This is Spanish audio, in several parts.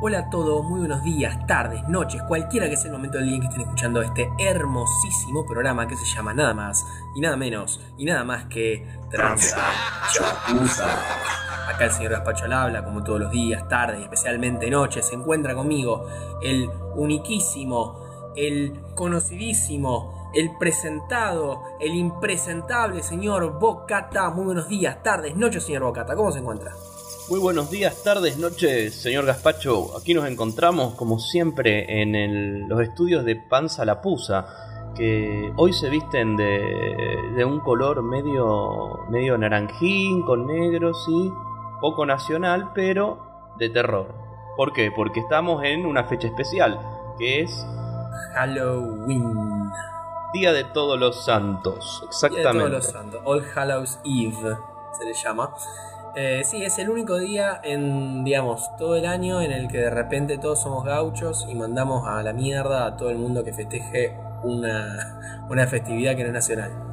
Hola a todos, muy buenos días, tardes, noches, cualquiera que sea el momento del día en que estén escuchando este hermosísimo programa que se llama nada más y nada menos y nada más que Chapuza. Acá el señor Gaspacho al habla, como todos los días, tardes, especialmente noches, se encuentra conmigo el uniquísimo, el conocidísimo, el presentado, el impresentable señor Bocata. Muy buenos días, tardes, noches, señor Bocata, ¿cómo se encuentra? Muy buenos días, tardes, noches, señor Gaspacho. Aquí nos encontramos, como siempre, en los estudios de Panza la Pusa, que hoy se visten de, de un color medio, medio naranjín, con negro, sí, poco nacional, pero de terror. ¿Por qué? Porque estamos en una fecha especial, que es Halloween. Día de Todos los Santos. Día Exactamente. de todos los santos. All Hallows Eve se le llama. Eh, sí, es el único día en, digamos, todo el año en el que de repente todos somos gauchos y mandamos a la mierda a todo el mundo que festeje una, una festividad que no es nacional.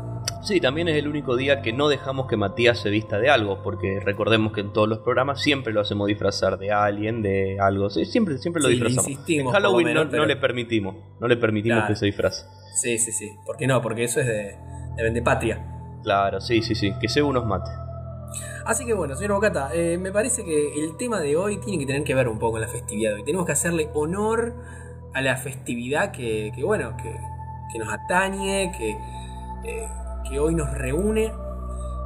Sí, también es el único día que no dejamos que Matías se vista de algo, porque recordemos que en todos los programas siempre lo hacemos disfrazar de alguien, de algo. Sí, siempre, siempre lo Sí, disfrazamos. en Halloween menos, no, pero- no le permitimos, no le permitimos Claro. que se disfrace. Sí, sí, sí. ¿Por qué no? Porque eso es de, de Vendepatria. Claro, sí, sí, sí, que se unos mate. Así que bueno, señor Bocata, eh, me parece que el tema de hoy tiene que tener que ver un poco con la festividad de hoy. Tenemos que hacerle honor a la festividad que, que, bueno, que, que nos atañe, que, eh, que hoy nos reúne.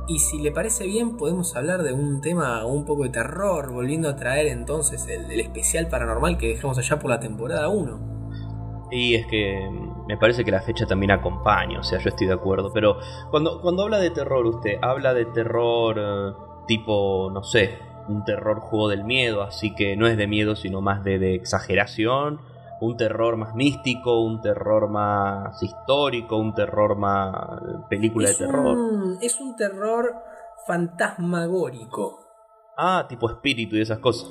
Y si le parece bien, podemos hablar de un tema un poco de terror, volviendo a traer entonces el, especial paranormal que dejamos allá por la temporada 1. Y es que mm, me parece que la fecha también acompaña, o sea, yo estoy de acuerdo. Pero cuando, cuando habla de terror, usted habla de terror eh, tipo, no sé, un terror juego del miedo, así que no es de miedo, sino más de exageración. Un terror más místico, un terror más histórico, un terror más película Es de terror. un, es un terror fantasmagórico. Ah, tipo espíritu y esas cosas.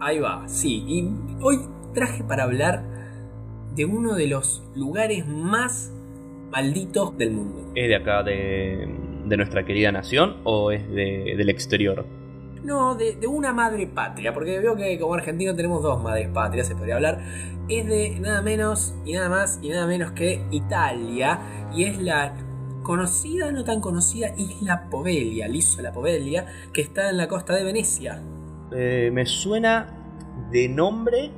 Ahí va, sí. Y hoy traje para hablar de uno de los lugares más malditos del mundo. ¿Es de acá de, de nuestra querida nación o es de, del exterior? No, de, de una madre patria, porque veo que como argentino tenemos dos madres patrias, se podría hablar. Es de nada menos y nada más y nada menos que Italia. Y es la conocida, no tan conocida, Isla Poveglia, l'isola Poveglia, que está en la costa de Venecia. Eh, me suena de nombre,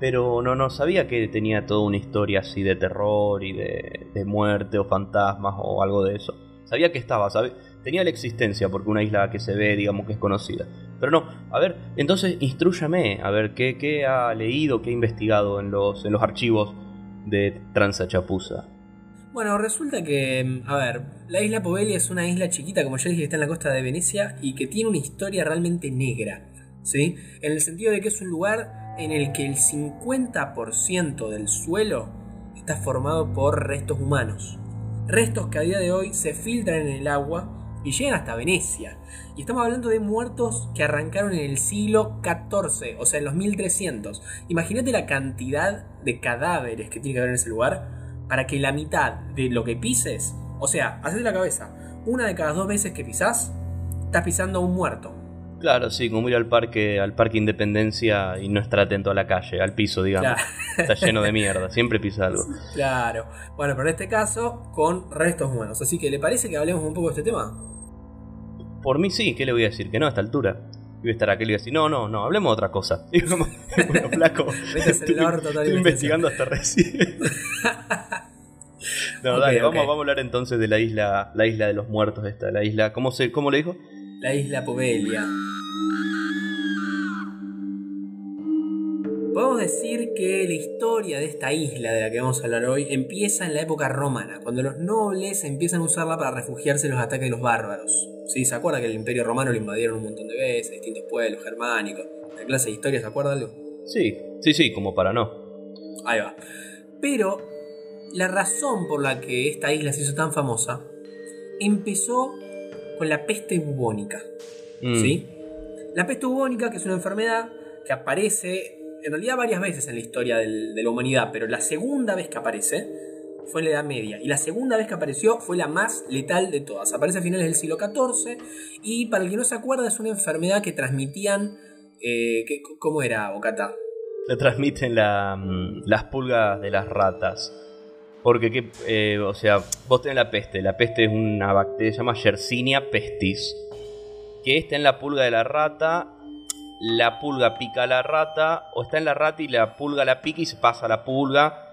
pero no, no sabía que tenía toda una historia así de terror y de, de muerte o fantasmas o algo de eso. Sabía que estaba, ¿sabe? Tenía la existencia porque una isla que se ve, digamos que es conocida. Pero no, a ver, entonces instrúyame, a ver qué, ha leído, qué ha investigado en los, en los archivos de Transa Chapuza. Bueno, resulta que, a ver, la isla Poveglia es una isla chiquita, como ya dije, que está en la costa de Venecia y que tiene una historia realmente negra, ¿sí? En el sentido de que es un lugar en el que el 50% del suelo está formado por restos humanos. Restos que a día de hoy se filtran en el agua y llegan hasta Venecia. Y estamos hablando de muertos que arrancaron en el siglo XIV, o sea, en los 1300. Imagínate la cantidad de cadáveres que tiene que haber en ese lugar para que la mitad de lo que pises, o sea, hacete la cabeza, una de cada dos veces que pisás, estás pisando a un muerto. Claro, sí, como ir al parque, al parque Independencia y no estar atento a la calle, al piso, digamos. Claro. Está lleno de mierda, siempre pisa algo. Claro. Bueno, pero en este caso, con restos humanos. Así que, ¿le parece que hablemos un poco de este tema? Por mí sí, ¿qué le voy a decir? Que no a esta altura. Iba a estar aquel y decir, no, no, no, hablemos de otra cosa. Y como, bueno, flaco. Metes el estoy- orto estoy investigando hasta recién. No, dale. Vamos, vamos a hablar entonces de la isla, la isla de los muertos esta, la isla, ¿cómo se, cómo le dijo? La isla Poveglia. Podemos decir que la historia de esta isla de la que vamos a hablar hoy empieza en la época romana, cuando los nobles empiezan a usarla para refugiarse de los ataques de los bárbaros. ¿Sí? ¿Se acuerda que el imperio romano lo invadieron un montón de veces, distintos pueblos germánicos? La clase de historia, ¿se acuerda algo? Sí, sí, sí, como para no. Ahí va. Pero la razón por la que esta isla se hizo tan famosa empezó con la peste bubónica. Mm, ¿Sí? La peste bubónica, que es una enfermedad que aparece en realidad varias veces en la historia del- de la humanidad, pero la segunda vez que aparece fue en la Edad Media. Y la segunda vez que apareció fue la más letal de todas. Aparece a finales del siglo XIV y para el que no se acuerda es una enfermedad que transmitían... Eh, ¿Cómo era, Bocata? Le transmiten mm, las pulgas de las ratas. Porque, eh, o sea, vos tenés la peste. La peste es una bacteria, se llama Yersinia pestis. Que está en la pulga de la rata. La pulga pica a la rata. O está en la rata y la pulga la pica y se pasa a la pulga.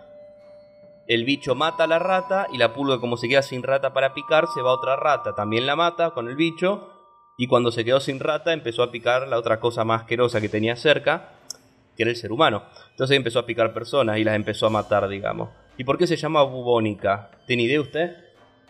El bicho mata a la rata y la pulga como se queda sin rata para picar, se va a otra rata. También la mata con el bicho. Y cuando se quedó sin rata empezó a picar la otra cosa más asquerosa que tenía cerca, que era el ser humano. Entonces empezó a picar personas y las empezó a matar, digamos. ¿Y por qué se llama bubónica? ¿Tiene idea usted?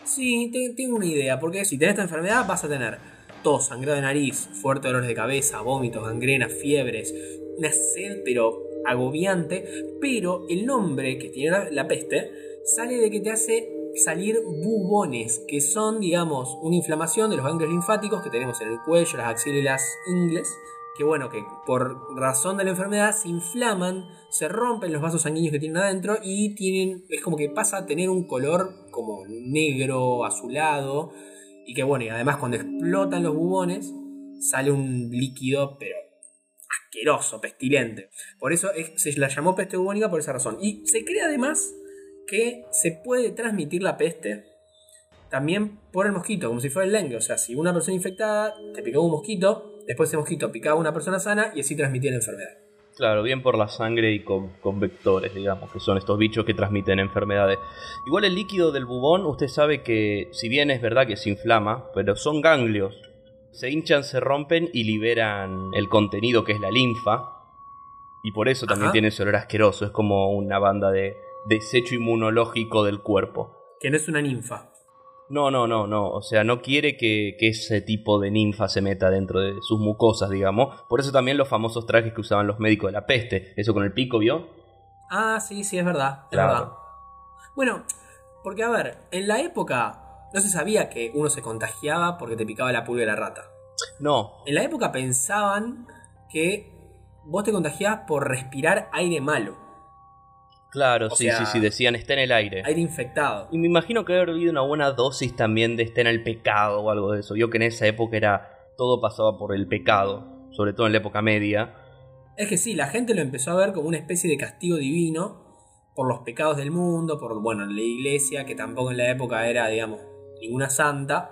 Sí, tengo una idea, porque si tenés esta enfermedad vas a tener tos, sangrado de nariz, fuerte dolores de cabeza, vómitos, gangrenas, fiebres, una sed pero agobiante, pero el nombre que tiene la peste sale de que te hace salir bubones, que son, digamos, una inflamación de los ganglios linfáticos que tenemos en el cuello, las axilas y las ingles, que bueno, que por razón de la enfermedad se inflaman, se rompen los vasos sanguíneos que tienen adentro y tienen, es como que pasa a tener un color como negro, azulado, y que bueno, y además cuando explotan los bubones, sale un líquido, pero asqueroso, pestilente. Por eso se la llamó peste bubónica por esa razón. Y se cree además que se puede transmitir la peste también por el mosquito, como si fuera el dengue. O sea, si una persona infectada te picó un mosquito, Después ese mosquito picaba a una persona sana y así transmitía la enfermedad. Claro, bien por la sangre y con, vectores, digamos, que son estos bichos que transmiten enfermedades. Igual el líquido del bubón, usted sabe que, si bien es verdad que se inflama, pero son ganglios. Se hinchan, se rompen y liberan el contenido que es la linfa. Y por eso también tiene ese olor asqueroso. Es como una banda de desecho inmunológico del cuerpo. Que no es una ninfa. No, no, no, no. O sea, no quiere que, ese tipo de ninfa se meta dentro de sus mucosas, digamos. Por eso también los famosos trajes que usaban los médicos de la peste. Eso con el pico, ¿vio? Ah, sí, sí, es verdad. Es verdad. Bueno, porque a ver, en la época no se sabía que uno se contagiaba porque te picaba la pulga de la rata. No. En la época pensaban que vos te contagiabas por respirar aire malo. Claro, sí, sí, sí, decían está en el aire. Aire infectado. Y me imagino que haber habido una buena dosis también de está en el pecado o algo de eso. Yo que en esa época era todo pasaba por el pecado, sobre todo en la época media. Es que sí, la gente lo empezó a ver como una especie de castigo divino por los pecados del mundo, por, bueno, la iglesia, que tampoco en la época era, digamos, ninguna santa.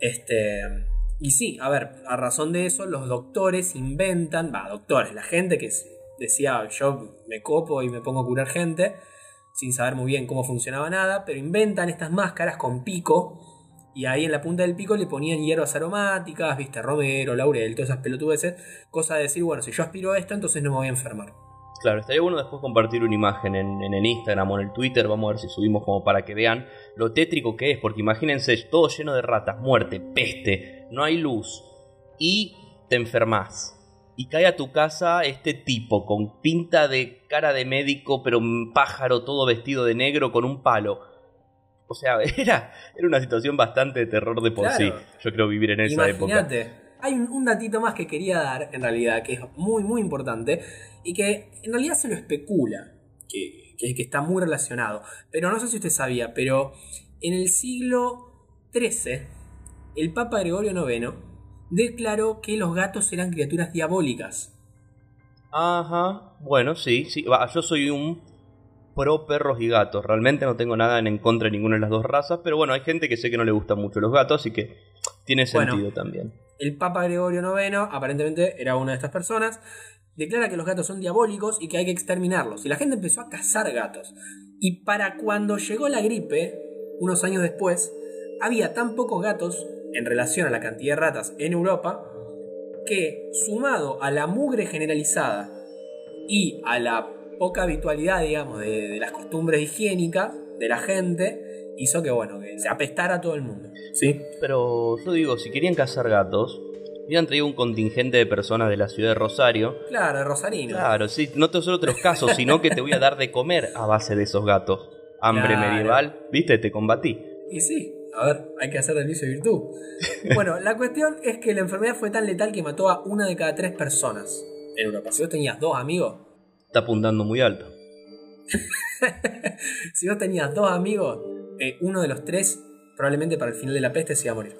Este, y sí, a ver, a razón de eso, los doctores inventan, va, doctores, la gente que decía, yo me copo y me pongo a curar gente, sin saber muy bien cómo funcionaba nada, pero inventan estas máscaras con pico, y ahí en la punta del pico le ponían hierbas aromáticas, viste, romero, laurel, todas esas pelotudeces, cosa de decir, bueno, si yo aspiro a esto, entonces no me voy a enfermar. Claro, estaría bueno después compartir una imagen en, en, el Instagram o en el Twitter, vamos a ver si subimos como para que vean lo tétrico que es, porque imagínense, todo lleno de ratas, muerte, peste, no hay luz, y te enfermas y cae a tu casa este tipo con pinta de cara de médico, pero un pájaro todo vestido de negro con un palo. O sea, era, era una situación bastante de terror de por sí. Yo creo vivir en esa Imagínate. época. Hay un, datito más que quería dar, en realidad, que es muy, muy importante y que en realidad se lo especula, que, que, que está muy relacionado. Pero no sé si usted sabía, pero en el siglo XIII, el Papa Gregorio IX declaró que los gatos eran criaturas diabólicas. Ajá, bueno, sí, sí. yo soy un pro perros y gatos. Realmente no tengo nada en contra de ninguna de las dos razas, pero bueno, hay gente que sé que no le gustan mucho los gatos, así que tiene sentido también. El Papa Gregorio IX, aparentemente era una de estas personas, declara que los gatos son diabólicos y que hay que exterminarlos. Y la gente empezó a cazar gatos. Y para cuando llegó la gripe, unos años después, había tan pocos gatos en relación a la cantidad de ratas en Europa, que sumado a la mugre generalizada y a la poca habitualidad, digamos, de, las costumbres higiénicas de la gente, hizo que, bueno, que se apestara a todo el mundo. ¿Sí? Pero yo digo, si querían cazar gatos, hubieran traído un contingente de personas de la ciudad de Rosario. Claro, de Rosarino. Claro, sí, no solo otros casos, sino que te voy a dar de comer a base de esos gatos. Hambre medieval, viste, te combatí. Y sí, a ver, hay que hacer del vicio virtud. Bueno, la cuestión es que la enfermedad fue tan letal que mató a una de cada tres personas en Europa. Si vos tenías dos amigos. Está apuntando muy alto. si vos tenías dos amigos, eh, uno de los tres probablemente para el final de la peste se iba a morir.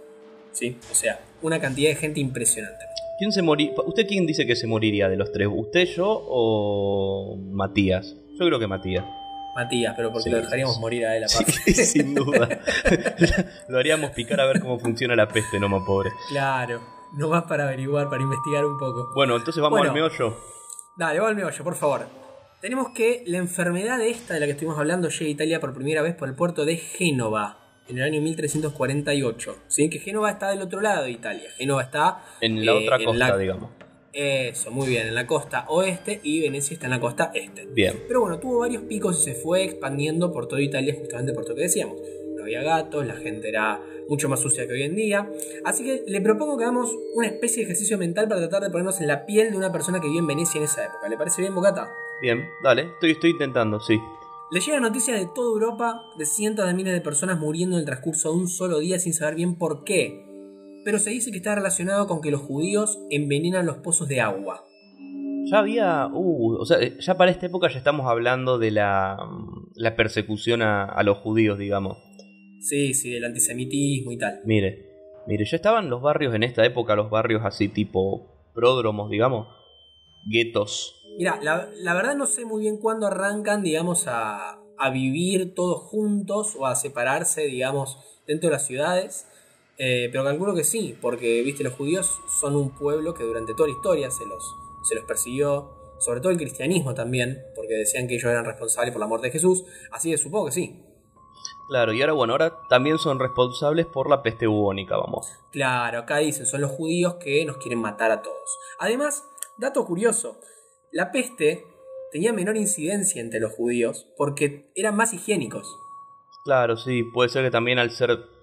¿Sí? O sea, una cantidad de gente impresionante. ¿Quién se morí? ¿Usted quién dice que se moriría de los tres? ¿Usted, yo o Matías? Yo creo que Matías. Matías, pero porque Sí, lo dejaríamos sí. morir a él aparte. Sí, sin duda. Lo haríamos picar a ver cómo funciona la peste, no más pobre. Claro, no más para averiguar, para investigar un poco. Bueno, entonces vamos Bueno. al meollo. Dale, va al meollo, por favor. Tenemos que la enfermedad esta de la que estuvimos hablando llega a Italia por primera vez por el puerto de Génova en el año 1348. ¿sí? Que Génova está del otro lado de Italia. Génova está En la eh, otra en costa, la- digamos. Eso, muy bien, en la costa oeste y Venecia está en la costa este. Bien. Pero bueno, tuvo varios picos y se fue expandiendo por toda Italia, justamente por lo que decíamos. No había gatos, la gente era mucho más sucia que hoy en día. Así que le propongo que hagamos una especie de ejercicio mental para tratar de ponernos en la piel de una persona que vive en Venecia en esa época. ¿Le parece bien, Bocata? Bien, dale. Estoy, estoy intentando, sí. Le llegan noticias de toda Europa de cientos de miles de personas muriendo en el transcurso de un solo día sin saber bien por qué. Pero se dice que está relacionado con que los judíos envenenan los pozos de agua. Ya había. Uh, o sea, ya para esta época ya estamos hablando de la, la persecución a, a los judíos, digamos. Sí, sí, del antisemitismo y tal. Mire, mire, ya estaban los barrios en esta época, los barrios así tipo pródromos, digamos. Guetos. Mira, la, la verdad no sé muy bien cuándo arrancan, digamos, a, a vivir todos juntos o a separarse, digamos, dentro de las ciudades. Eh, pero calculo que sí, porque, viste, los judíos son un pueblo que durante toda la historia se los, se los persiguió, sobre todo el cristianismo también, porque decían que ellos eran responsables por la muerte de Jesús, así que supongo que sí. Claro, y ahora bueno, ahora también son responsables por la peste bubónica, vamos. Claro, acá dicen, son los judíos que nos quieren matar a todos. Además, dato curioso, la peste tenía menor incidencia entre los judíos porque eran más higiénicos. Claro, sí, puede ser que también al ser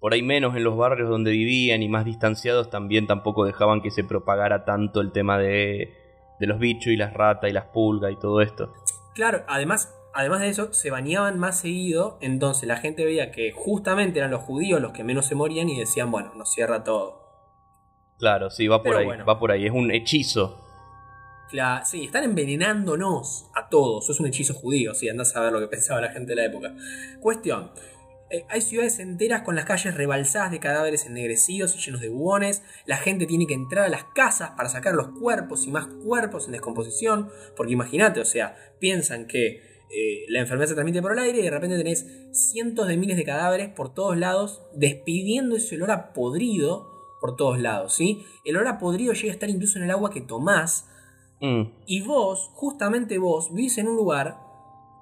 por ahí menos en los barrios donde vivían y más distanciados, también tampoco dejaban que se propagara tanto el tema de, de los bichos y las ratas y las pulgas y todo esto. Claro, además, además de eso, se bañaban más seguido, entonces la gente veía que justamente eran los judíos los que menos se morían y decían, bueno, nos cierra todo. Claro, sí, va por Pero ahí, bueno. va por ahí, es un hechizo. Cla- sí, están envenenándonos a todos. Es un hechizo judío, sí, andás a ver lo que pensaba la gente de la época. Cuestión. Eh, hay ciudades enteras con las calles rebalsadas de cadáveres ennegrecidos y llenos de bubones. La gente tiene que entrar a las casas para sacar los cuerpos y más cuerpos en descomposición. Porque imagínate, o sea, piensan que eh, la enfermedad se transmite por el aire y de repente tenés cientos de miles de cadáveres por todos lados, despidiendo ese olor a podrido por todos lados, ¿sí? El olor a podrido llega a estar incluso en el agua que tomás. Mm, Y vos, justamente vos, vivís en un lugar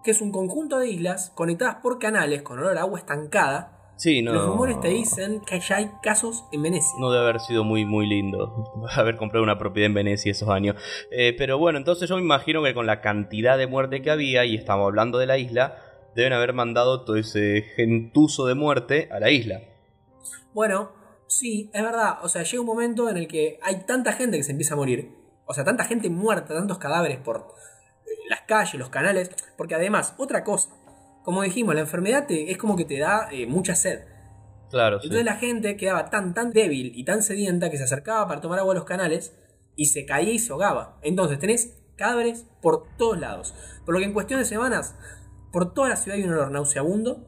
que es un conjunto de islas conectadas por canales con olor a agua estancada. Sí, no. Los rumores te dicen que ya hay casos en Venecia. No debe haber sido muy, muy lindo haber comprado una propiedad en Venecia esos años. Eh, pero bueno, entonces yo me imagino que con la cantidad de muerte que había, y estamos hablando de la isla, deben haber mandado todo ese gentuzo de muerte a la isla. Bueno, sí, es verdad. O sea, llega un momento en el que hay tanta gente que se empieza a morir. O sea, tanta gente muerta, tantos cadáveres por las calles, los canales. Porque además, otra cosa. Como dijimos, la enfermedad te- es como que te da eh, mucha sed. Claro, sí. Entonces la gente quedaba tan tan débil y tan sedienta que se acercaba para tomar agua a los canales y se caía y se ahogaba. Entonces tenés cadáveres por todos lados. Por lo que en cuestión de semanas, por toda la ciudad hay un olor nauseabundo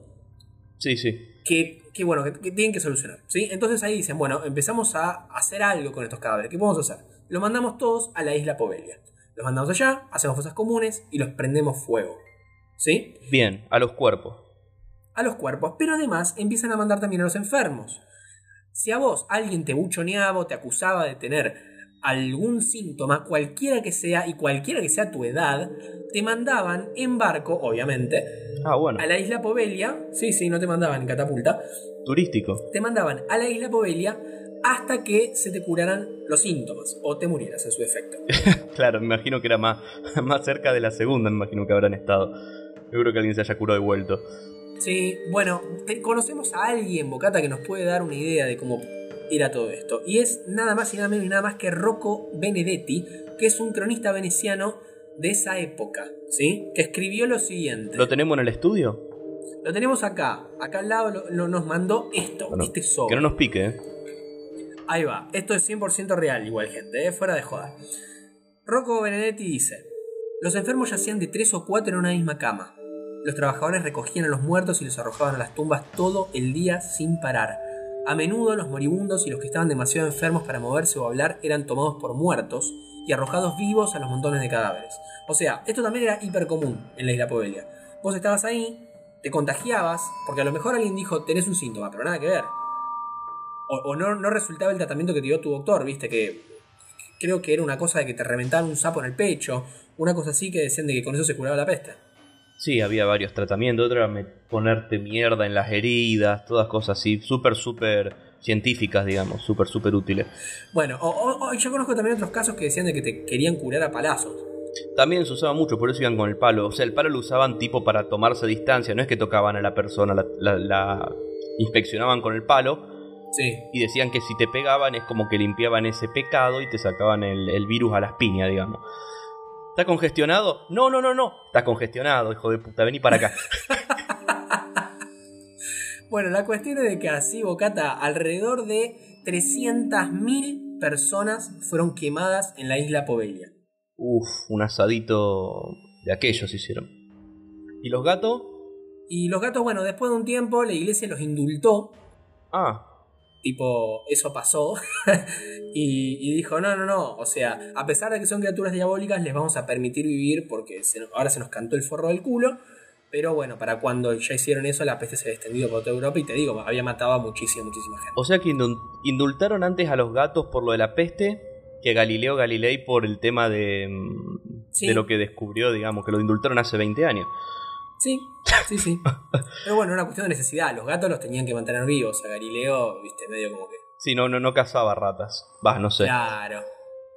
Sí, sí. que, que, bueno, que, que tienen que solucionar. ¿sí? Entonces ahí dicen, bueno, empezamos a hacer algo con estos cadáveres. ¿Qué podemos hacer? Los mandamos todos a la isla Povelia. Los mandamos allá, hacemos fosas comunes y los prendemos fuego. ¿Sí? Bien, a los cuerpos. a los cuerpos, pero además empiezan a mandar también a los enfermos. Si a vos alguien te buchoneaba o te acusaba de tener algún síntoma, cualquiera que sea y cualquiera que sea tu edad, te mandaban en barco, obviamente, Ah, bueno. a la isla Povelia. Sí, sí, no te mandaban en catapulta. Turístico. Te mandaban a la isla Povelia hasta que se te curaran los síntomas o te murieras en su defecto. Claro, me imagino que era más, más cerca de la segunda, me imagino que habrán estado. Yo creo que alguien se haya curado y vuelto. Sí, bueno, te- conocemos a alguien, Bocata, que nos puede dar una idea de cómo era todo esto. Y es nada más y nada menos y nada más que Rocco Benedetti, que es un cronista veneciano de esa época, ¿sí? Que escribió lo siguiente. ¿Lo tenemos en el estudio? Lo tenemos acá, acá al lado lo- lo- nos mandó esto, Bueno, este sobre. Que no nos pique, ¿eh? Ahí va, esto es 100% real igual, gente, ¿eh? fuera de joda. Rocco Benedetti dice, Los enfermos yacían de tres o cuatro en una misma cama. Los trabajadores recogían a los muertos y los arrojaban a las tumbas todo el día sin parar. A menudo los moribundos y los que estaban demasiado enfermos para moverse o hablar eran tomados por muertos y arrojados vivos a los montones de cadáveres. O sea, esto también era hiper común en la isla Pobelia. Vos estabas ahí, te contagiabas, porque a lo mejor alguien dijo tenés un síntoma, pero nada que ver. O, no, no resultaba el tratamiento que te dio tu doctor, viste, que creo que era una cosa de que te reventaban un sapo en el pecho, una cosa así que decían de que con eso se curaba la peste. Sí, había varios tratamientos, otra era ponerte mierda en las heridas, todas cosas así, súper, súper científicas, digamos, súper, súper útiles. Bueno, o, yo conozco también otros casos que decían de que te querían curar a palazos. También se usaba mucho, por eso iban con el palo. O sea, el palo lo usaban tipo para tomarse distancia, no es que tocaban a la persona, la, inspeccionaban con el palo. Sí. Y decían que si te pegaban es como que limpiaban ese pecado y te sacaban el, el virus a las piñas, digamos. ¿Está congestionado? No, no, no, no. Está congestionado, hijo de puta. Vení para acá. bueno, la cuestión es de que así, Bocata, alrededor de 300.000 personas fueron quemadas en la isla Povelia. Uf, un asadito de aquellos hicieron. ¿Y los gatos? Y los gatos, bueno, después de un tiempo la iglesia los indultó. Ah. Tipo, eso pasó. y, dijo, no, no, no. O sea, a pesar de que son criaturas diabólicas, les vamos a permitir vivir porque ahora se nos cantó el forro del culo. Pero bueno, para cuando ya hicieron eso, la peste se había extendido por toda Europa y te digo, había matado a muchísima, muchísima gente. O sea que indultaron antes a los gatos por lo de la peste que Galileo Galilei por el tema de, mm, de lo que descubrió, digamos, que lo indultaron hace 20 años. Sí, sí, sí. Pero bueno, una cuestión de necesidad. Los gatos los tenían que mantener vivos. A Galileo, viste, medio como que. Sí, no, no, no cazaba ratas. Vas, no sé. Claro.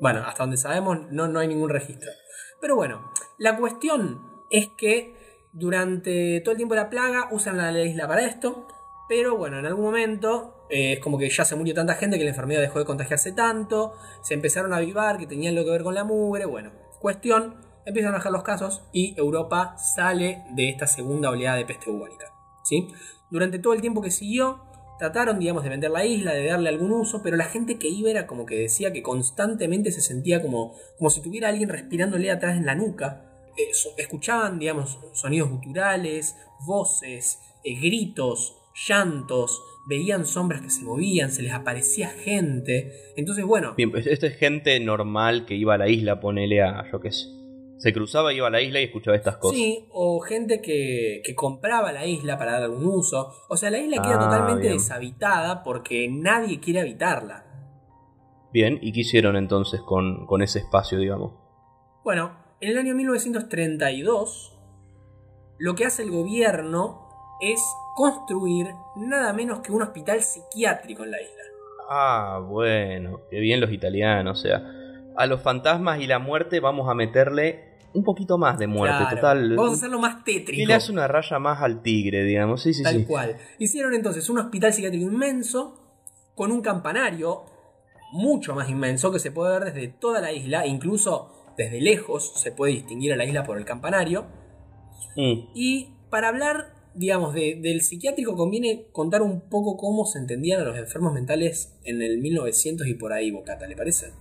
Bueno, hasta donde sabemos, no, no hay ningún registro. Pero bueno, la cuestión es que durante todo el tiempo de la plaga usan la isla para esto. Pero bueno, en algún momento eh, es como que ya se murió tanta gente que la enfermedad dejó de contagiarse tanto. Se empezaron a avivar que tenían lo que ver con la mugre. Bueno, cuestión empiezan a bajar los casos y Europa sale de esta segunda oleada de peste bubónica. ¿sí? Durante todo el tiempo que siguió, trataron, digamos, de vender la isla, de darle algún uso, pero la gente que iba era como que decía que constantemente se sentía como, como si tuviera alguien respirándole atrás en la nuca. Eh, escuchaban, digamos, sonidos guturales, voces, eh, gritos, llantos, veían sombras que se movían, se les aparecía gente. Entonces, bueno. Bien, pues esto es gente normal que iba a la isla, ponele a, yo qué sé se cruzaba, iba a la isla y escuchaba estas cosas. Sí, o gente que, compraba la isla para dar algún uso. O sea, la isla queda ah, totalmente deshabitada porque nadie quiere habitarla. Bien, ¿y qué hicieron entonces con, con ese espacio, digamos? Bueno, en el año 1932, lo que hace el gobierno es construir nada menos que un hospital psiquiátrico en la isla. Ah, bueno, qué bien los italianos, o sea, a los fantasmas y la muerte vamos a meterle un poquito más de muerte, total. Vamos a hacerlo más tétrico. Y le hace una raya más al tigre, digamos. Sí, sí, Tal cual. Hicieron entonces un hospital psiquiátrico inmenso con un campanario mucho más inmenso que se puede ver desde toda la isla, incluso desde lejos se puede distinguir a la isla por el campanario. Mm. Y para hablar, digamos, del psiquiátrico conviene contar un poco cómo se entendían a los enfermos mentales en el 1900 y por ahí, Bocata, ¿le parece?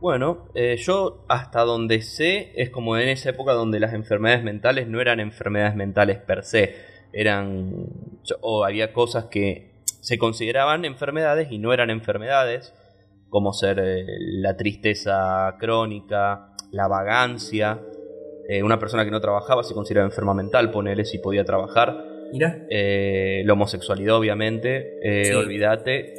Bueno, eh, yo hasta donde sé es como en esa época donde las enfermedades mentales no eran enfermedades mentales per se, eran o había cosas que se consideraban enfermedades y no eran enfermedades, como ser eh, la tristeza crónica, la vagancia, eh, una persona que no trabajaba se consideraba enferma mental, ponele si podía trabajar. Mira. la homosexualidad, obviamente, olvídate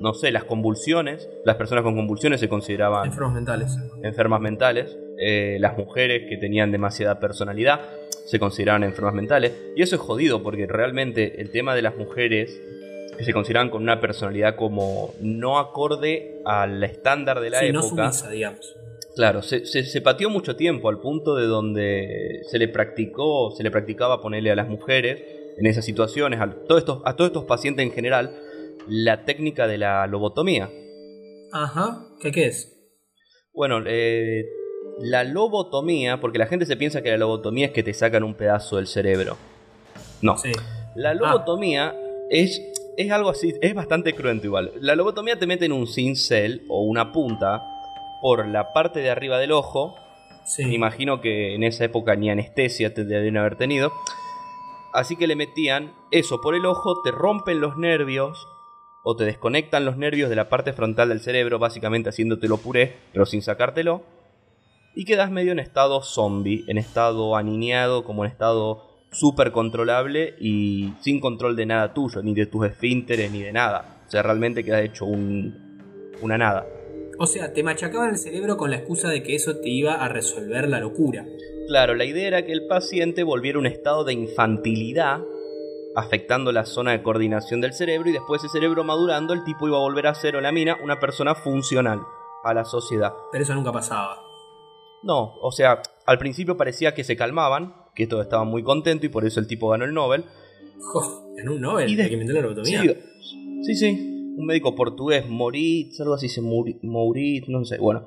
no sé, las convulsiones, las personas con convulsiones se consideraban enfermas mentales. Enfermas mentales. Eh, las mujeres que tenían demasiada personalidad se consideraban enfermas mentales. Y eso es jodido porque realmente el tema de las mujeres que se consideraban con una personalidad como no acorde al estándar de la época. No sumisa, digamos. Claro, se, se, pateó mucho tiempo al punto de donde se le practicó, se le practicaba ponerle a las mujeres en esas situaciones, a todos estos, a todos estos pacientes en general, la técnica de la lobotomía. Ajá, ¿qué, qué es? Bueno, eh, la lobotomía, porque la gente se piensa que la lobotomía es que te sacan un pedazo del cerebro. No. La lobotomía es, es algo así, es bastante cruento igual. La lobotomía te mete en un cincel o una punta por la parte de arriba del ojo Sí. Me imagino que en esa época ni anestesia te debían haber tenido. Así que le metían eso por el ojo, te rompen los nervios o te desconectan los nervios de la parte frontal del cerebro, básicamente haciéndotelo puré, pero sin sacártelo. Y quedas medio en estado zombie, en estado aniñado, como en estado súper controlable y sin control de nada tuyo, ni de tus esfínteres, ni de nada. O sea, realmente quedas hecho un, una nada. O sea, te machacaban el cerebro con la excusa de que eso te iba a resolver la locura. Claro, la idea era que el paciente volviera a un estado de infantilidad, afectando la zona de coordinación del cerebro, y después ese cerebro madurando, el tipo iba a volver a ser o la mina una persona funcional a la sociedad. Pero eso nunca pasaba. No, o sea, al principio parecía que se calmaban, que todos estaban muy contentos y por eso el tipo ganó el Nobel. En un Nobel, Y de- que inventar la lobotomía. Sí, sí, sí. Un médico portugués, Moritz, algo así, se Mouritz, no sé. Bueno,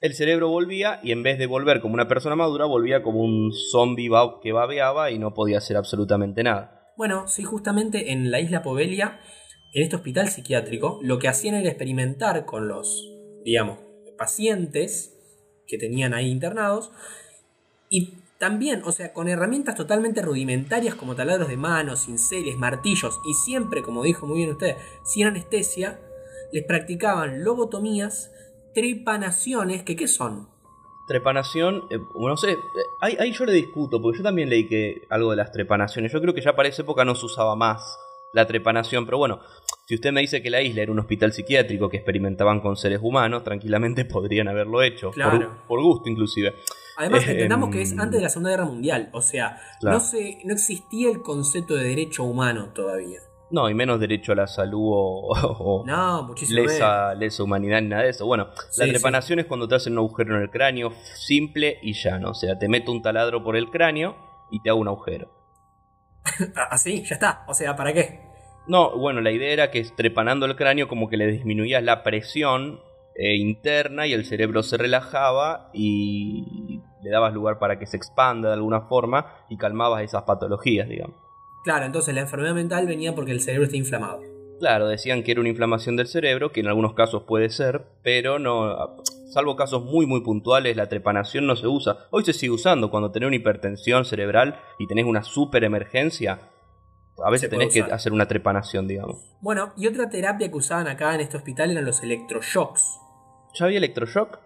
el cerebro volvía y en vez de volver como una persona madura, volvía como un zombie que babeaba y no podía hacer absolutamente nada. Bueno, sí, justamente en la isla Povelia, en este hospital psiquiátrico, lo que hacían era experimentar con los, digamos, pacientes que tenían ahí internados y también, o sea, con herramientas totalmente rudimentarias como taladros de mano, cinceles, martillos y siempre, como dijo muy bien usted, sin anestesia, les practicaban lobotomías, trepanaciones, que ¿qué son? Trepanación, eh, no sé, eh, ahí, ahí yo le discuto, porque yo también leí que algo de las trepanaciones. Yo creo que ya para esa época no se usaba más la trepanación, pero bueno, si usted me dice que la isla era un hospital psiquiátrico que experimentaban con seres humanos, tranquilamente podrían haberlo hecho, por- Claro. por, gusto inclusive. Además, Eh, entendamos que es em, antes de la Segunda Guerra Mundial, o sea, Claro. no, se, no existía el concepto de derecho humano todavía. No, y menos derecho a la salud o, o No, lesa, lesa humanidad ni nada de eso. Bueno, Sí, la sí. trepanación es cuando te hacen un agujero en el cráneo, simple y llano. O sea, te meto un taladro por el cráneo y te hago un agujero. Ah, Así, ya está. O sea, ¿para qué? No, bueno, la idea era que trepanando el cráneo como que le disminuías la presión eh, interna y el cerebro se relajaba y le dabas lugar para que se expanda de alguna forma y calmabas esas patologías, digamos. Claro, entonces la enfermedad mental venía porque el cerebro está inflamado. Claro, decían que era una inflamación del cerebro, que en algunos casos puede ser, pero no, salvo casos muy muy puntuales, la trepanación no se usa. Hoy se sigue usando cuando tenés una hipertensión cerebral y tenés una super emergencia. A veces tenés que hacer una trepanación, digamos. Bueno, y otra terapia que usaban acá en este hospital eran los electroshocks. ¿Ya había electroshock?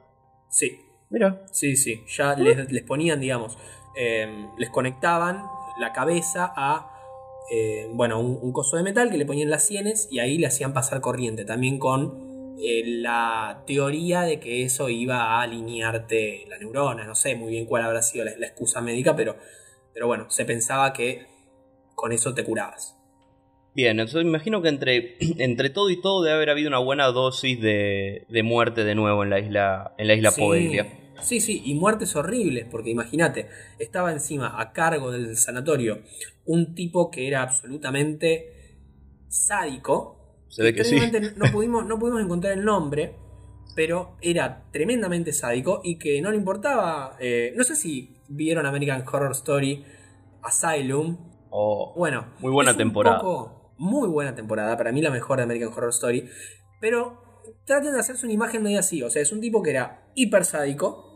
Sí, Mira. sí, sí. Ya les, les ponían, digamos, eh, les conectaban la cabeza a, eh, bueno, un, un coso de metal que le ponían las sienes y ahí le hacían pasar corriente. También con eh, la teoría de que eso iba a alinearte la neurona. No sé muy bien cuál habrá sido la, la excusa médica, pero, pero bueno, se pensaba que con eso te curabas. Bien, entonces me imagino que entre, entre todo y todo debe haber habido una buena dosis de, de muerte de nuevo en la isla, en la isla Sí. Sí, sí, y muertes horribles, porque imagínate, estaba encima a cargo del sanatorio un tipo que era absolutamente sádico. Se ve que sí. No pudimos, no pudimos encontrar el nombre, pero era tremendamente sádico y que no le importaba. eh, no sé si vieron American Horror Story Asylum. Oh, Bueno, Muy buena temporada. poco- muy buena temporada, para mí la mejor de American Horror Story. Pero traten de hacerse una imagen medio así. O sea, es un tipo que era hiper sádico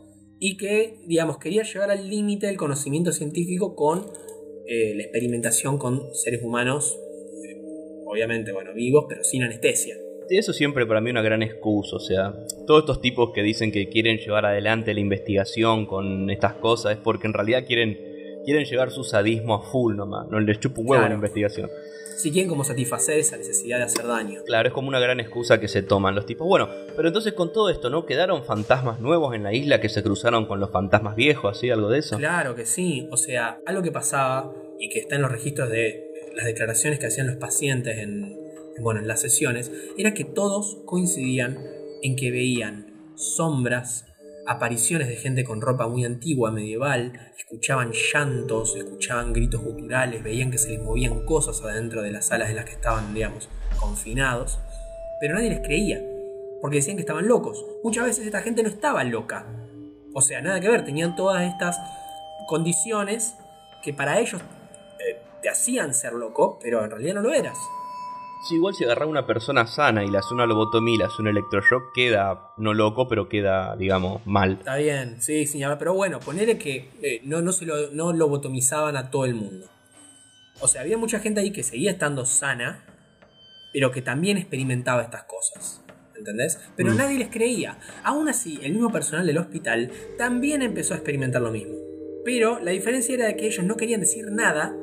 y que, digamos, quería llevar al límite del conocimiento científico con eh, la experimentación con seres humanos, eh, obviamente, bueno, vivos, pero sin anestesia. Eso siempre para mí una gran excusa, o sea, todos estos tipos que dicen que quieren llevar adelante la investigación con estas cosas es porque en realidad quieren, quieren llevar su sadismo a full nomás, no les chupa un huevo Claro. la investigación. Si quieren como satisfacer esa necesidad de hacer daño. Claro, es como una gran excusa que se toman los tipos. Bueno, pero entonces con todo esto, ¿no? ¿Quedaron fantasmas nuevos en la isla que se cruzaron con los fantasmas viejos, así, algo de eso? Claro que sí. O sea, algo que pasaba y que está en los registros de las declaraciones que hacían los pacientes en, en, bueno, en las sesiones, era que todos coincidían en que veían sombras, apariciones de gente con ropa muy antigua, medieval, escuchaban llantos, escuchaban gritos guturales, veían que se les movían cosas adentro de las salas en las que estaban, digamos, confinados, pero nadie les creía, porque decían que estaban locos. Muchas veces esta gente no estaba loca, o sea, nada que ver, tenían todas estas condiciones que para ellos eh, te hacían ser loco, pero en realidad no lo eras. Sí, igual si agarra una persona sana y le hace una lobotomía y le hace un electroshock, queda no loco, pero queda, digamos, mal. Está bien, sí, señor. Pero bueno, ponele que eh, no, no, se lo, no lobotomizaban a todo el mundo. O sea, había mucha gente ahí que seguía estando sana, pero que también experimentaba estas cosas. ¿Entendés? Pero Mm. nadie les creía. Aún así, el mismo personal del hospital también empezó a experimentar lo mismo. Pero la diferencia era de que ellos no querían decir nada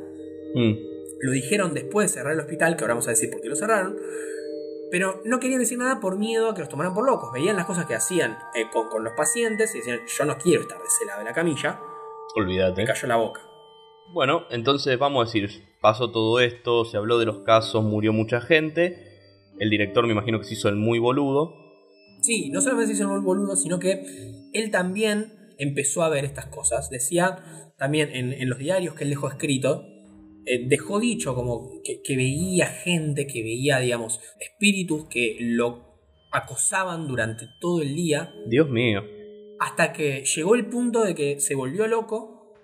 Mm. Lo dijeron después de cerrar el hospital, que ahora vamos a decir por qué lo cerraron. Pero no querían decir nada por miedo a que los tomaran por locos. Veían las cosas que hacían eh, con, con los pacientes y decían, yo no quiero estar de ese lado de la camilla. Olvídate. Me cayó la boca. Bueno, entonces vamos a decir, pasó todo esto, se habló de los casos, murió mucha gente. El director me imagino que se hizo el muy boludo. Sí, no solamente se hizo el boludo, sino que él también empezó a ver estas cosas. Decía también en, en los diarios que él dejó escrito, eh, dejó dicho como que, que veía gente, que veía, digamos, espíritus que lo acosaban durante todo el día, Dios mío. hasta que llegó el punto de que se volvió loco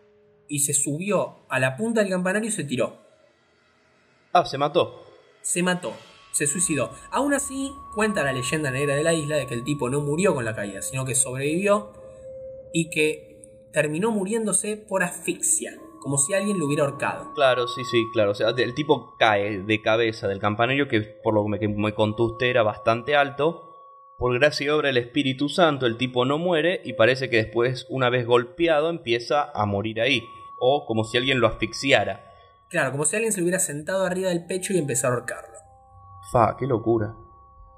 y se subió a la punta del campanario y se tiró. Ah, se mató. Se mató, se suicidó. Aún así, cuenta la leyenda negra de la isla de que el tipo no murió con la caída, sino que sobrevivió y que terminó muriéndose por asfixia, como si alguien lo hubiera ahorcado. Claro, sí, sí, claro. O sea, el tipo cae de cabeza del campanario, que por lo que me contó usted era bastante alto. Por gracia y obra del Espíritu Santo, el tipo no muere y parece que después, una vez golpeado, empieza a morir ahí. O como si alguien lo asfixiara. Claro, como si alguien se lo hubiera sentado arriba del pecho y empezó a ahorcarlo. Fa, qué locura.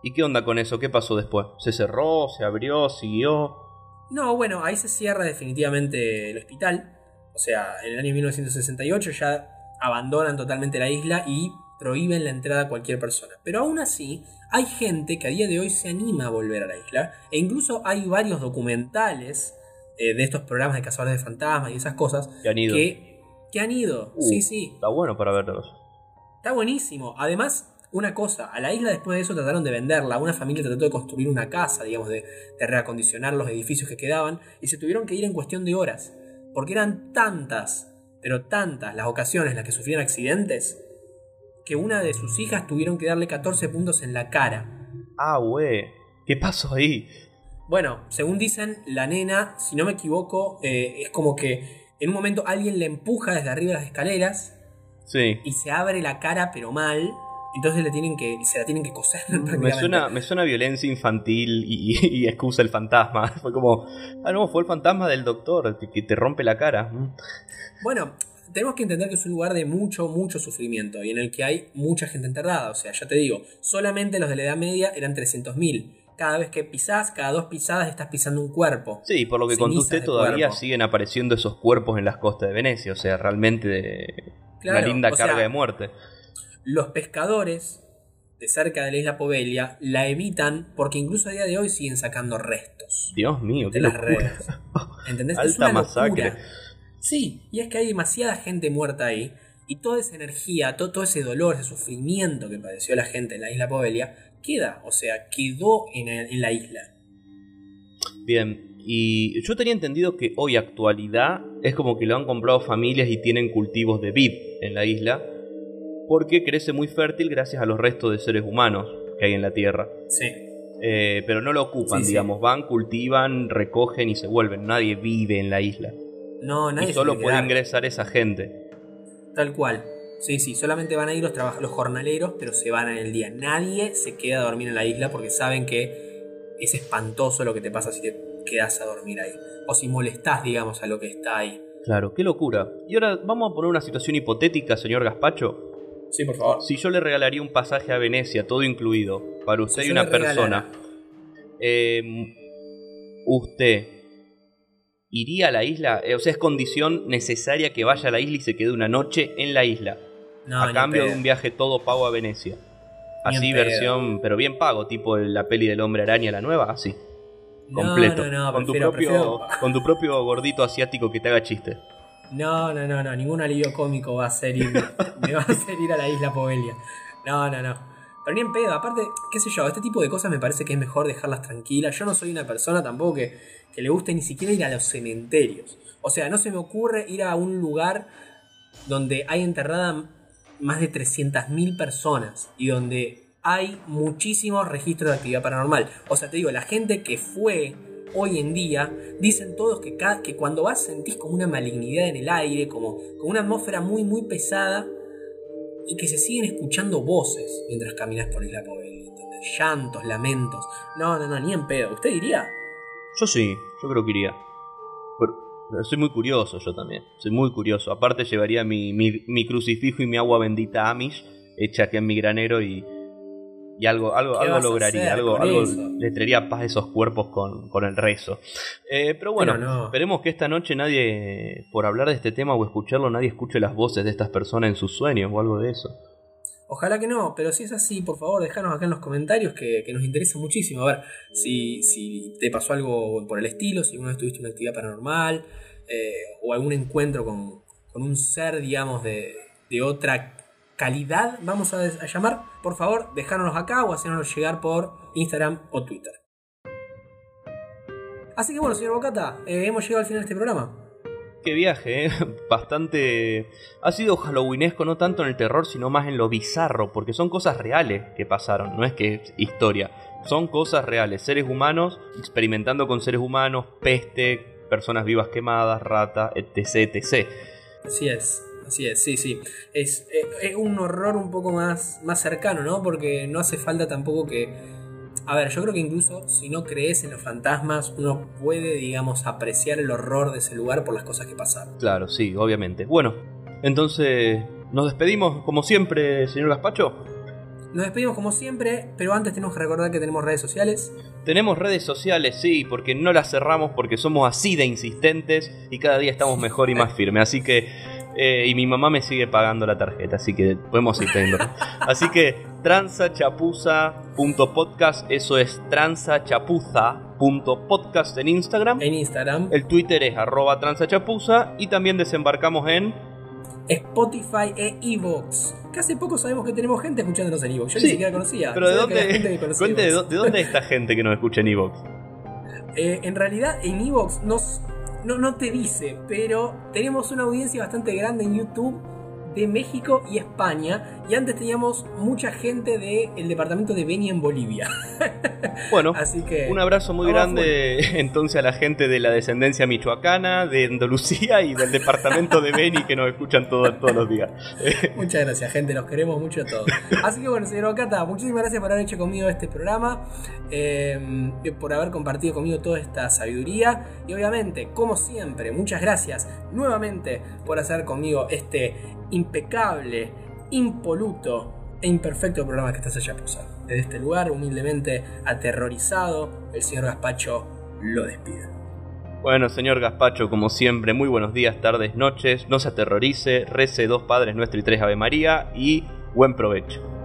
¿Y qué onda con eso? ¿Qué pasó después? ¿Se cerró? ¿Se abrió? ¿Siguió? No, bueno, ahí se cierra definitivamente el hospital. O sea, en el año 1968 ya abandonan totalmente la isla y prohíben la entrada a cualquier persona. Pero aún así, hay gente que a día de hoy se anima a volver a la isla. E incluso hay varios documentales eh, de estos programas de cazadores de fantasmas y esas cosas Que han ido. que, que han ido. Uh, Sí, sí. Está bueno para verlos. Está buenísimo. Además, una cosa, a la isla después de eso trataron de venderla. Una familia trató de construir una casa, digamos, de, de reacondicionar los edificios que quedaban y se tuvieron que ir en cuestión de horas. Porque eran tantas, pero tantas las ocasiones en las que sufrían accidentes, que una de sus hijas tuvieron que darle 14 puntos en la cara. Ah, güey. ¿Qué pasó ahí? Bueno, según dicen, la nena, si no me equivoco, eh, es como que en un momento alguien le empuja desde arriba de las escaleras Sí. y se abre la cara, pero mal. Entonces le tienen que, se la tienen que coser. Me prácticamente. suena, me suena violencia infantil y, y- y excusa el fantasma. Fue como, ah, no, fue el fantasma del doctor que, te rompe la cara. Mm. Bueno, tenemos que entender que es un lugar de mucho, mucho sufrimiento y en el que hay mucha gente enterrada. O sea, ya te digo, solamente los de la Edad Media eran 300.000. Cada vez que pisás, cada dos pisadas estás pisando un cuerpo. Sí, por lo que de todavía cuerpo. siguen apareciendo esos cuerpos en las costas de Venecia. O sea, realmente de- Claro, una linda carga sea, de muerte. Los pescadores de cerca de la isla Povelia la evitan porque incluso a día de hoy siguen sacando restos Dios mío, qué de las locura. redes. ¿Entendés? es Alta una masacre. locura. Sí, y es que hay demasiada gente muerta ahí. Y toda esa energía, to- todo, ese dolor, ese sufrimiento que padeció la gente en la isla Povelia, queda, o sea, quedó en, el- en la isla. Bien, y yo tenía entendido que hoy actualidad es como que lo han comprado familias y tienen cultivos de vid en la isla, porque crece muy fértil gracias a los restos de seres humanos que hay en la tierra. Sí. Eh, pero no lo ocupan, Sí, sí. digamos, van, cultivan, recogen y se vuelven. Nadie vive en la isla. No, nadie y solo puede quedar. ingresar esa gente. Tal cual. Sí, sí, solamente van a ir los, los jornaleros, pero se van en el día. Nadie se queda a dormir en la isla porque saben que es espantoso lo que te pasa si te quedas a dormir ahí. O si molestás, digamos, a lo que está ahí. Claro, qué locura. Y ahora vamos a poner una situación hipotética, señor Gaspacho. Sí, por favor. Si yo le regalaría un pasaje a Venecia, todo incluido, para usted Si y una persona, eh, ¿usted iría a la isla? Eh, o sea, es condición necesaria que vaya a la isla y se quede una noche en la isla, No, a cambio pedo. de un viaje todo pago a Venecia. Así versión, pero bien pago, tipo la peli del hombre araña, la nueva, así. No, Completo. No, no, con, tu propio, prefiero- con tu propio gordito asiático que te haga chiste. No, no, no, no, ningún alivio cómico va a ser ir, me va a hacer ir a la isla Povelia. No, no, no. Pero ni en pedo, aparte, qué sé yo, este tipo de cosas me parece que es mejor dejarlas tranquilas. Yo no soy una persona tampoco que, que le guste ni siquiera ir a los cementerios. O sea, no se me ocurre ir a un lugar donde hay enterrada más de 300.000 personas y donde hay muchísimos registros de actividad paranormal. O sea, te digo, la gente que fue hoy en día, dicen todos que, que cuando vas sentís como una malignidad en el aire, como, como una atmósfera muy, muy pesada y que se siguen escuchando voces mientras caminas por Isla Poveli. Llantos, lamentos. No, no, no, ni en pedo. ¿Usted diría? Yo sí, yo creo que iría. soy muy curioso yo también. Soy muy curioso. Aparte llevaría mi, mi, crucifijo y mi agua bendita Amish hecha aquí en mi granero y, y algo, algo, algo lograría, algo, algo le traería paz a esos cuerpos con, con el rezo. Eh, pero bueno, esperemos que esta noche nadie, por hablar de este tema o escucharlo, nadie escuche las voces de estas personas en sus sueños o algo de eso. Ojalá que no, pero si es así, por favor, déjanos acá en los comentarios que, nos interesa muchísimo. A ver si, si te pasó algo por el estilo, si alguna vez tuviste una actividad paranormal eh, o algún encuentro con, con un ser, digamos, de, de otra calidad, vamos a, llamar, por favor, dejárnoslos acá o hacernos llegar por Instagram o Twitter. Así que bueno, señor Bocata, eh, hemos llegado al final de este programa. Qué viaje, ¿eh? bastante... Ha sido halloweenesco, no tanto en el terror, sino más en lo bizarro, porque son cosas reales que pasaron, no es que es historia, son cosas reales, seres humanos experimentando con seres humanos, peste, personas vivas quemadas, rata, etc, etc. Así es. Así es, sí, sí. Es, eh, es, un horror un poco más, más cercano, ¿no? Porque no hace falta tampoco que... A ver, yo creo que incluso si no crees en los fantasmas, uno puede, digamos, apreciar el horror de ese lugar por las cosas que pasaron. Claro, sí, obviamente. Bueno, entonces, ¿nos despedimos como siempre, señor Gaspacho? Nos despedimos como siempre, pero antes tenemos que recordar que tenemos redes sociales. Tenemos redes sociales, sí, porque no las cerramos porque somos así de insistentes y cada día estamos mejor y más firmes. Así que eh, y mi mamá me sigue pagando la tarjeta, así que podemos ir teniendo. Así que transachapuza.podcast, eso es transachapuza.podcast en Instagram. En Instagram. El Twitter es arroba transachapuza y también desembarcamos en Spotify e Evox. Que hace poco sabemos que tenemos gente escuchándonos en Evox. Yo ni siquiera conocía. Pero ¿de dónde, cuente, de, dónde está gente que nos escucha en Evox? Eh, en realidad en Evox nos no, no te dice, pero tenemos una audiencia bastante grande en YouTube de México y España. Y antes teníamos mucha gente del departamento de Beni en Bolivia. Bueno, Así que, un abrazo muy grande entonces a la gente de la descendencia michoacana, de Andalucía y del departamento de Beni que nos escuchan todos, todos los días. Muchas gracias, gente, los queremos mucho a todos. Así que bueno, señor Ocata, muchísimas gracias por haber hecho conmigo este programa, eh, por haber compartido conmigo toda esta sabiduría y obviamente, como siempre, muchas gracias nuevamente por hacer conmigo este impecable, impoluto e imperfecto programa que estás allá posar. Desde este lugar, humildemente aterrorizado, el señor Gaspacho lo despide. Bueno, señor Gaspacho, como siempre, muy buenos días, tardes, noches. No se aterrorice, rece dos Padres Nuestro y tres Ave María y buen provecho.